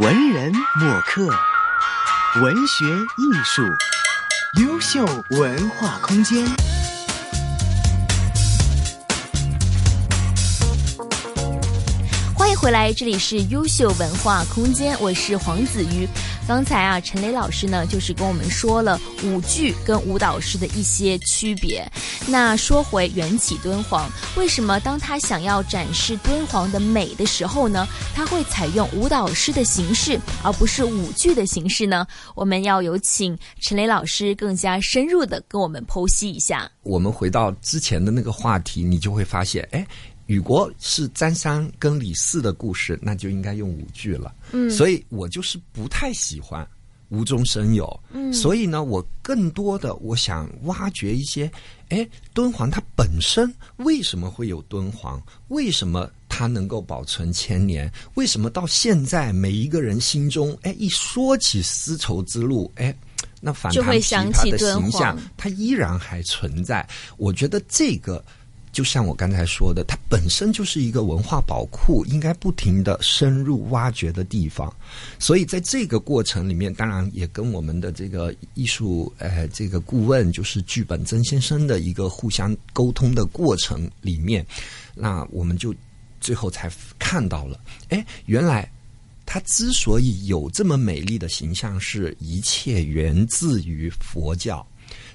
文人墨客，文学艺术，优秀文化空间。回来，这里是优秀文化空间，我是黄子瑜。刚才啊，陈雷老师呢，就是跟我们说了舞剧跟舞蹈师的一些区别。那说回缘起敦煌，为什么当他想要展示敦煌的美的时候呢，他会采用舞蹈师的形式，而不是舞剧的形式呢？我们要有请陈雷老师更加深入的跟我们剖析一下。我们回到之前的那个话题，你就会发现，哎。雨国是张三跟李四的故事，那就应该用五句了。嗯，所以我就是不太喜欢无中生有。嗯，所以呢，我更多的我想挖掘一些，哎，敦煌它本身为什么会有敦煌？为什么它能够保存千年？为什么到现在每一个人心中，哎，一说起丝绸之路，哎，那反弹琵琶的形象，它依然还存在。我觉得这个。就像我刚才说的，它本身就是一个文化宝库，应该不停的深入挖掘的地方。所以在这个过程里面，当然也跟我们的这个艺术呃这个顾问，就是剧本曾先生的一个互相沟通的过程里面，那我们就最后才看到了，哎，原来它之所以有这么美丽的形象，是一切源自于佛教。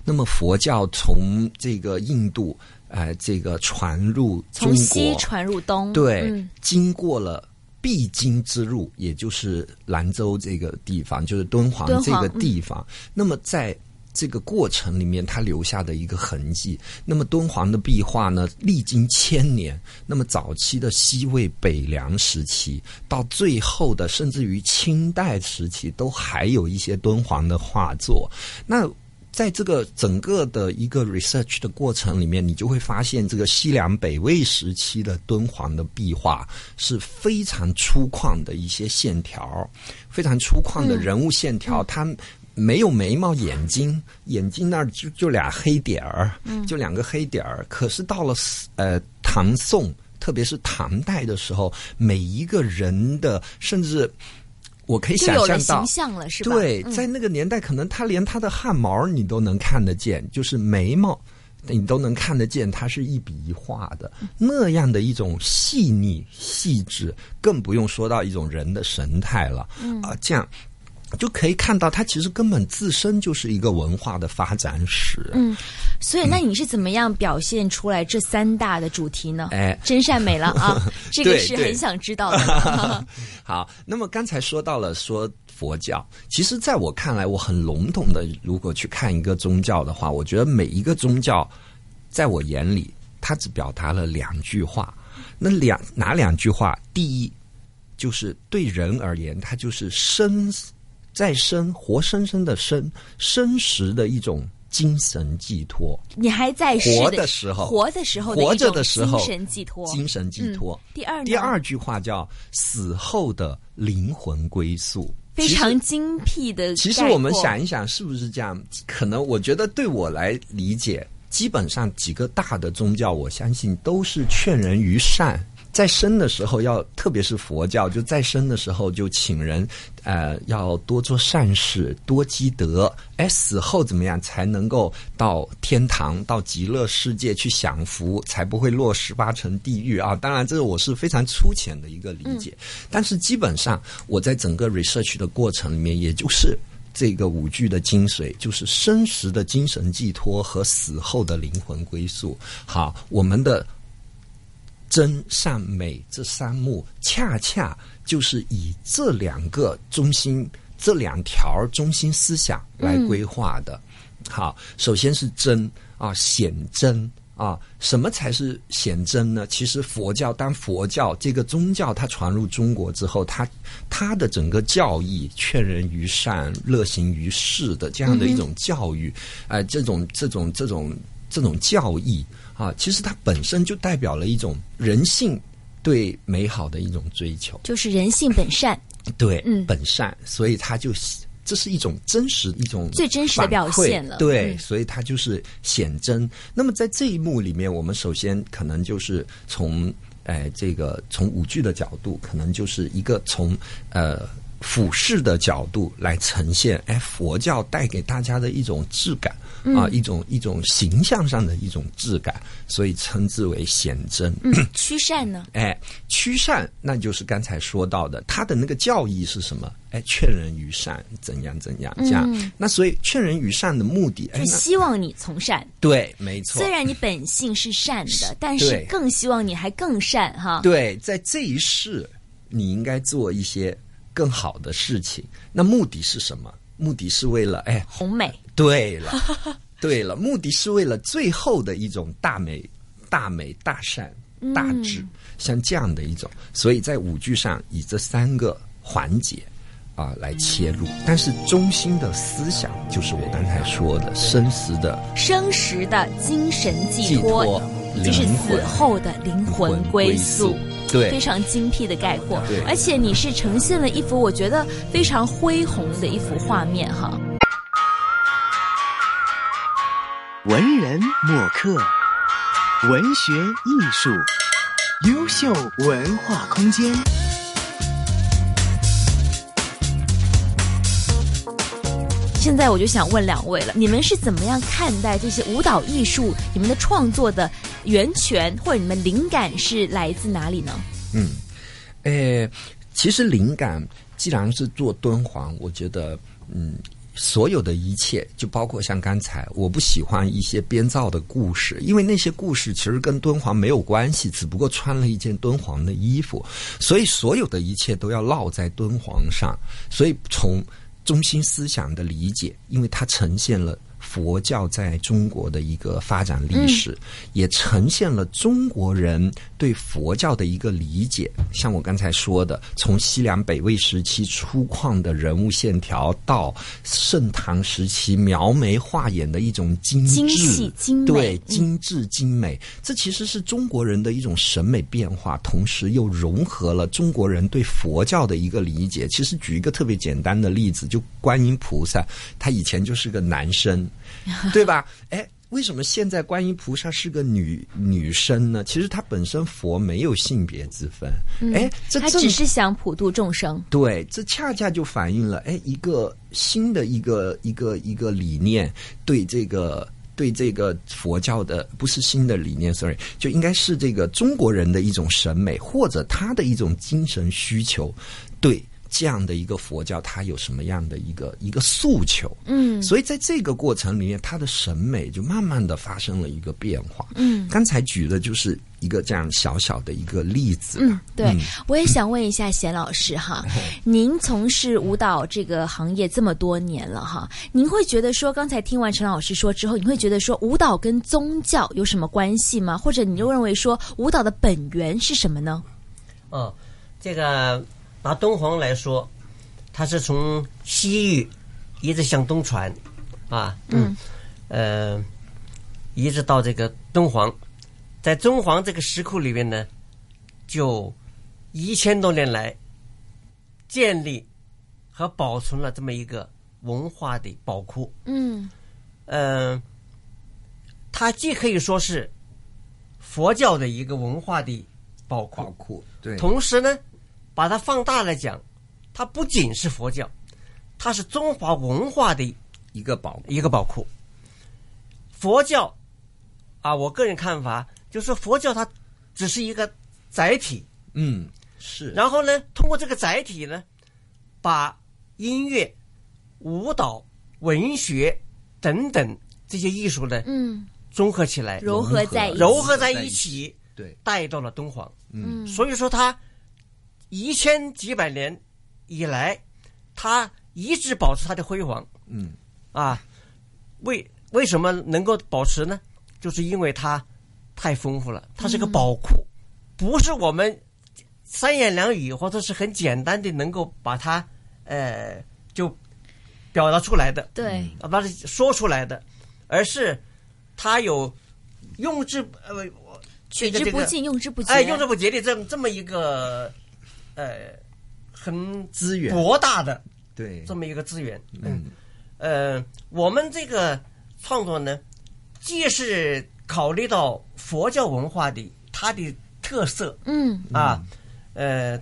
那么佛教从这个印度。哎，这个传入中国，从西传入东，对，经过了必经之路，也就是兰州这个地方，就是敦煌这个地方。那么在这个过程里面，它留下的一个痕迹。那么敦煌的壁画呢，历经千年，那么早期的西魏、北凉时期，到最后的甚至于清代时期，都还有一些敦煌的画作。那在这个整个的一个 research 的过程里面，你就会发现，这个西凉北魏时期的敦煌的壁画是非常粗犷的一些线条，非常粗犷的人物线条，它没有眉毛、眼睛，眼睛那儿就就俩黑点儿，就两个黑点儿。可是到了呃唐宋，特别是唐代的时候，每一个人的甚至。我可以想象到，形象了是吧？对，在那个年代，可能他连他的汗毛你都能看得见，就是眉毛，你都能看得见，他是一笔一画的那样的一种细腻细致，更不用说到一种人的神态了。啊，这样。就可以看到，它其实根本自身就是一个文化的发展史。嗯，所以那你是怎么样表现出来这三大的主题呢？哎，真善美了啊，这个是很想知道的。好，那么刚才说到了说佛教，其实在我看来，我很笼统的，如果去看一个宗教的话，我觉得每一个宗教，在我眼里，它只表达了两句话。那两哪两句话？第一，就是对人而言，它就是生。再生，活生生的生，生时的一种精神寄托。你还在活的时候，活的时候，活着的时候，精神寄托，精神寄托。第二，第二句话叫死后的灵魂归宿，非常精辟的。其实我们想一想，是不是这样？可能我觉得，对我来理解，基本上几个大的宗教，我相信都是劝人于善。在生的时候要，特别是佛教，就在生的时候就请人，呃，要多做善事，多积德。哎，死后怎么样才能够到天堂、到极乐世界去享福，才不会落十八层地狱啊？当然，这个我是非常粗浅的一个理解。但是基本上，我在整个 research 的过程里面，也就是这个五句的精髓，就是生时的精神寄托和死后的灵魂归宿。好，我们的。真善美这三目，恰恰就是以这两个中心、这两条中心思想来规划的。好，首先是真啊，显真啊，什么才是显真呢？其实佛教，当佛教这个宗教它传入中国之后，它它的整个教义，劝人于善，乐行于世的这样的一种教育，哎，这种这种这种这种教义。啊，其实它本身就代表了一种人性对美好的一种追求，就是人性本善。对，嗯，本善，所以它就这是一种真实一种最真实的表现了。对，所以它就是显真。那么在这一幕里面，我们首先可能就是从哎这个从舞剧的角度，可能就是一个从呃俯视的角度来呈现，哎，佛教带给大家的一种质感啊，一种一种形象上的一种质感，所以称之为显真。嗯，驱善呢？哎，驱善，那就是刚才说到的，他的那个教义是什么？哎，劝人于善，怎样怎样这样。那所以劝人于善的目的，是希望你从善。对，没错。虽然你本性是善的，但是更希望你还更善哈。对，在这一世，你应该做一些更好的事情。那目的是什么？目的是为了哎，宏美。对了，对了，目的是为了最后的一种大美、大美、大善、大智，像这样的一种。所以在舞剧上以这三个环节。啊，来切入，但是中心的思想就是我刚才说的生时的生时的精神寄托，就是死后的灵魂归宿，对，非常精辟的概括。对，而且你是呈现了一幅我觉得非常恢宏的一幅画面哈。文人墨客，文学艺术，优秀文化空间。现在我就想问两位了，你们是怎么样看待这些舞蹈艺术？你们的创作的源泉或者你们灵感是来自哪里呢？嗯，诶，其实灵感既然是做敦煌，我觉得，嗯，所有的一切就包括像刚才，我不喜欢一些编造的故事，因为那些故事其实跟敦煌没有关系，只不过穿了一件敦煌的衣服，所以所有的一切都要落在敦煌上，所以从。中心思想的理解，因为它呈现了。佛教在中国的一个发展历史，也呈现了中国人对佛教的一个理解。像我刚才说的，从西凉北魏时期粗犷的人物线条，到盛唐时期描眉画眼的一种精致、精美，对精致精美，这其实是中国人的一种审美变化，同时又融合了中国人对佛教的一个理解。其实举一个特别简单的例子，就观音菩萨，他以前就是个男生。对吧？哎，为什么现在观音菩萨是个女女生呢？其实她本身佛没有性别之分，哎，这只是想普度众生。对，这恰恰就反映了哎，一个新的一个一个一个理念，对这个对这个佛教的不是新的理念，sorry，就应该是这个中国人的一种审美或者他的一种精神需求，对。这样的一个佛教，它有什么样的一个一个诉求？嗯，所以在这个过程里面，他的审美就慢慢的发生了一个变化。嗯，刚才举的就是一个这样小小的一个例子。嗯，对，我也想问一下贤老师哈，您从事舞蹈这个行业这么多年了哈，您会觉得说，刚才听完陈老师说之后，你会觉得说，舞蹈跟宗教有什么关系吗？或者你就认为说，舞蹈的本源是什么呢？哦，这个。拿敦煌来说，它是从西域一直向东传，啊，嗯，呃，一直到这个敦煌，在敦煌这个石窟里面呢，就一千多年来建立和保存了这么一个文化的宝库，嗯，呃，它既可以说是佛教的一个文化的宝库，宝库，对，同时呢。把它放大来讲，它不仅是佛教，它是中华文化的一个宝一个宝库。佛教啊，我个人看法就是佛教它只是一个载体，嗯，是。然后呢，通过这个载体呢，把音乐、舞蹈、文学等等这些艺术呢，嗯，综合起来，融合在融合在一起，对，带到了敦煌，嗯，所以说它。一千几百年以来，它一直保持它的辉煌。嗯，啊，为为什么能够保持呢？就是因为它太丰富了，它是个宝库，不是我们三言两语或者是很简单的能够把它呃就表达出来的。对，啊，把它说出来的，而是它有用之呃取之不尽、用之不竭，哎，用之不竭的这这么一个。呃，很资源。博大的，对。这么一个资源，嗯，呃，我们这个创作呢，既是考虑到佛教文化的它的特色，嗯。啊，呃，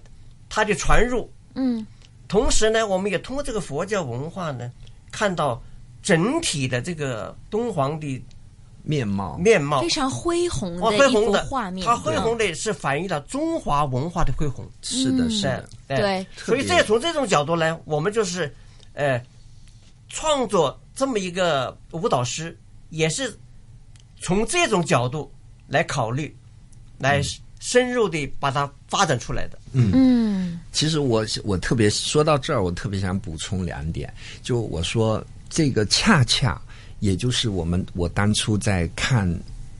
它的传入，嗯，同时呢，我们也通过这个佛教文化呢，看到整体的这个敦煌的面貌，面貌。非，常恢宏哦，的一幅恢宏的。画面，它恢宏的是反映了中华文化的恢宏。是的，是的，哎对。所以这从这种角度呢，我们就是，呃，创作这么一个舞蹈师，也是从这种角度来考虑，来深入的把它发展出来的。嗯。其实我我特别说到这儿，我特别想补充两点，就我说这个恰恰也就是我们我当初在看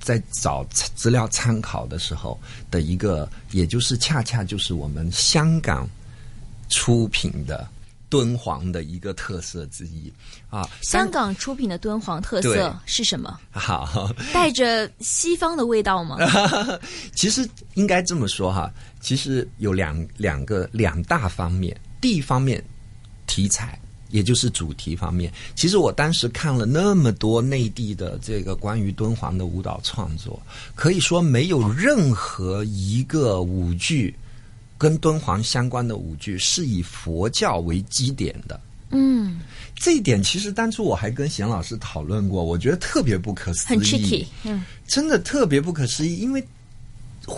在找资料参考的时候的一个，也就是恰恰就是我们香港出品的敦煌的一个特色之一啊。香港出品的敦煌特色是什么？好，带着西方的味道吗？其实应该这么说哈，其实有两两个两大方面。第一方面，题材，也就是主题方面。其实我当时看了那么多内地的这个关于敦煌的舞蹈创作，可以说没有任何一个舞剧跟敦煌相关的舞剧是以佛教为基点的。嗯，这一点其实当初我还跟贤老师讨论过，我觉得特别不可思议。很 tricky。嗯，真的特别不可思议，因为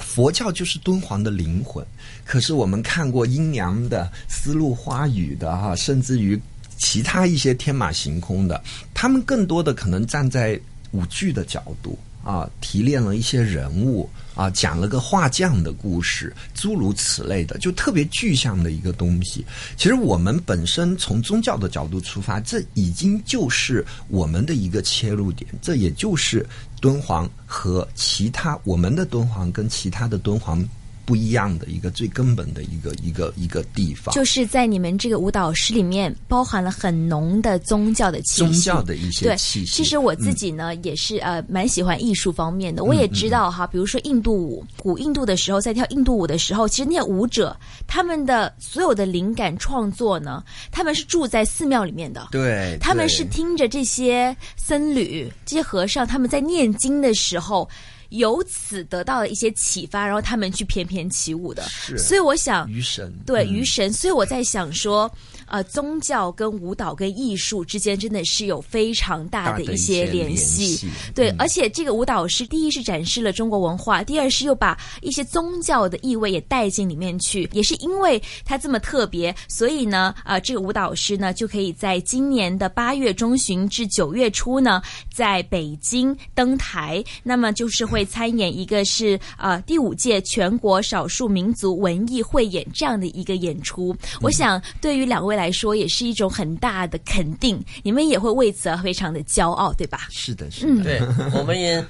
佛教就是敦煌的灵魂。可是我们看过阴阳的、丝路花语的哈、甚至于其他一些天马行空的，他们更多的可能站在舞剧的角度啊，提炼了一些人物啊，讲了个画匠的故事，诸如此类的，就特别具象的一个东西。其实我们本身从宗教的角度出发，这已经就是我们的一个切入点，这也就是敦煌和其他我们的敦煌跟其他的敦煌不一样的一个最根本的一个一个一个地方。就是在你们这个舞蹈室里面包含了很浓的宗教的气息，宗教的一些对，气息。其实我自己呢、也是呃蛮喜欢艺术方面的，我也知道哈，比如说印度舞，古印度的时候在跳印度舞的时候，其实那些舞者他们的所有的灵感创作呢，他们是住在寺庙里面的。对，他们是听着这些僧侣、这些和尚他们在念经的时候，由此得到了一些启发，然后他们去翩翩起舞的。是。所以我想，鱼神。对嗯。鱼神，所以我在想说，呃，宗教跟舞蹈跟艺术之间真的是有非常大的一一些些联联系。对，嗯而且这个舞蹈是第一是展示了中国文化，第二是又把一些宗教的意味也带进里面去。也是因为它这么特别，所以呢，呃，这个舞蹈师呢就可以在今年的八月中旬至九月初呢，在北京登台。那么就是会参演一个是呃第五届全国少数民族文艺汇演这样的一个演出。我想对于两位来说也是一种很大的肯定，你们也会为此而非常的骄傲，对吧？是的，是嗯的，对，我们也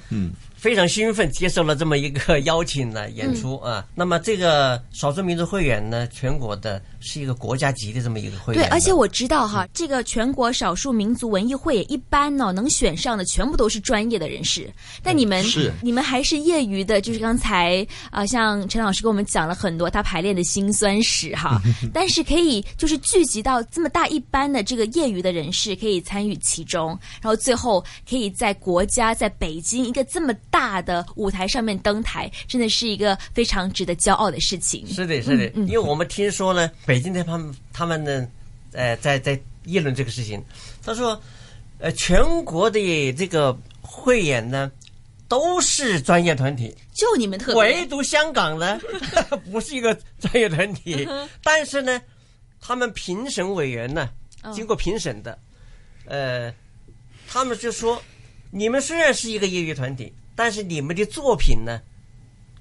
非常兴奋接受了这么一个邀请呢演出嗯啊。那么这个少数民族会员呢，全国的是一个国家级的这么一个汇对，演的，而且我知道哈，这个全国少数民族文艺汇演一般呢，能选上的全部都是专业的人士，但你们是。你们还是业余的，就是刚才啊、呃像陈老师跟我们讲了很多他排练的辛酸史哈，但是可以就是聚集到这么大一班的这个业余的人士可以参与其中，然后最后可以在国家在北京一个这么大的舞台上面登台，真的是一个非常值得骄傲的事情。是的，是的，嗯因为我们听说呢，北京的他们他们呢，呃，在在议论这个事情，他说，呃，全国的这个汇演呢，都是专业团体，就你们特别唯独香港呢，不是一个专业团体，但是呢，他们评审委员呢，哦。经过评审的，呃，他们就说，你们虽然是一个业余团体，但是你们的作品呢，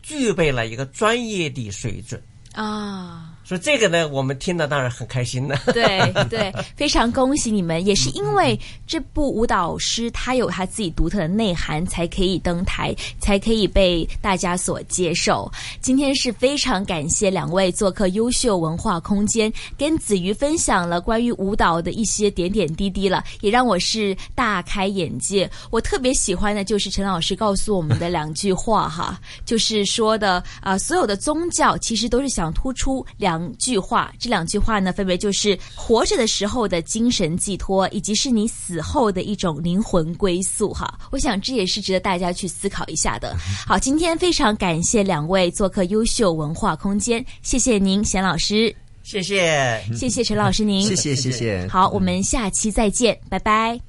具备了一个专业的水准。啊。所以这个呢，我们听了当然很开心了。对对，非常恭喜你们！也是因为这部舞蹈师他有他自己独特的内涵，才可以登台，才可以被大家所接受。今天是非常感谢两位做客优秀文化空间，跟子瑜分享了关于舞蹈的一些点点滴滴了，也让我是大开眼界。我特别喜欢的就是陈老师告诉我们的两句话哈，就是说的啊、所有的宗教其实都是想突出两句话，这两句话呢，分别就是活着的时候的精神寄托，以及是你死后的一种灵魂归宿哈。我想这也是值得大家去思考一下的。好，今天非常感谢两位做客优秀文化空间，谢谢您，贤老师。谢谢。谢谢陈老师您。谢谢谢谢。好，我们下期再见，拜拜。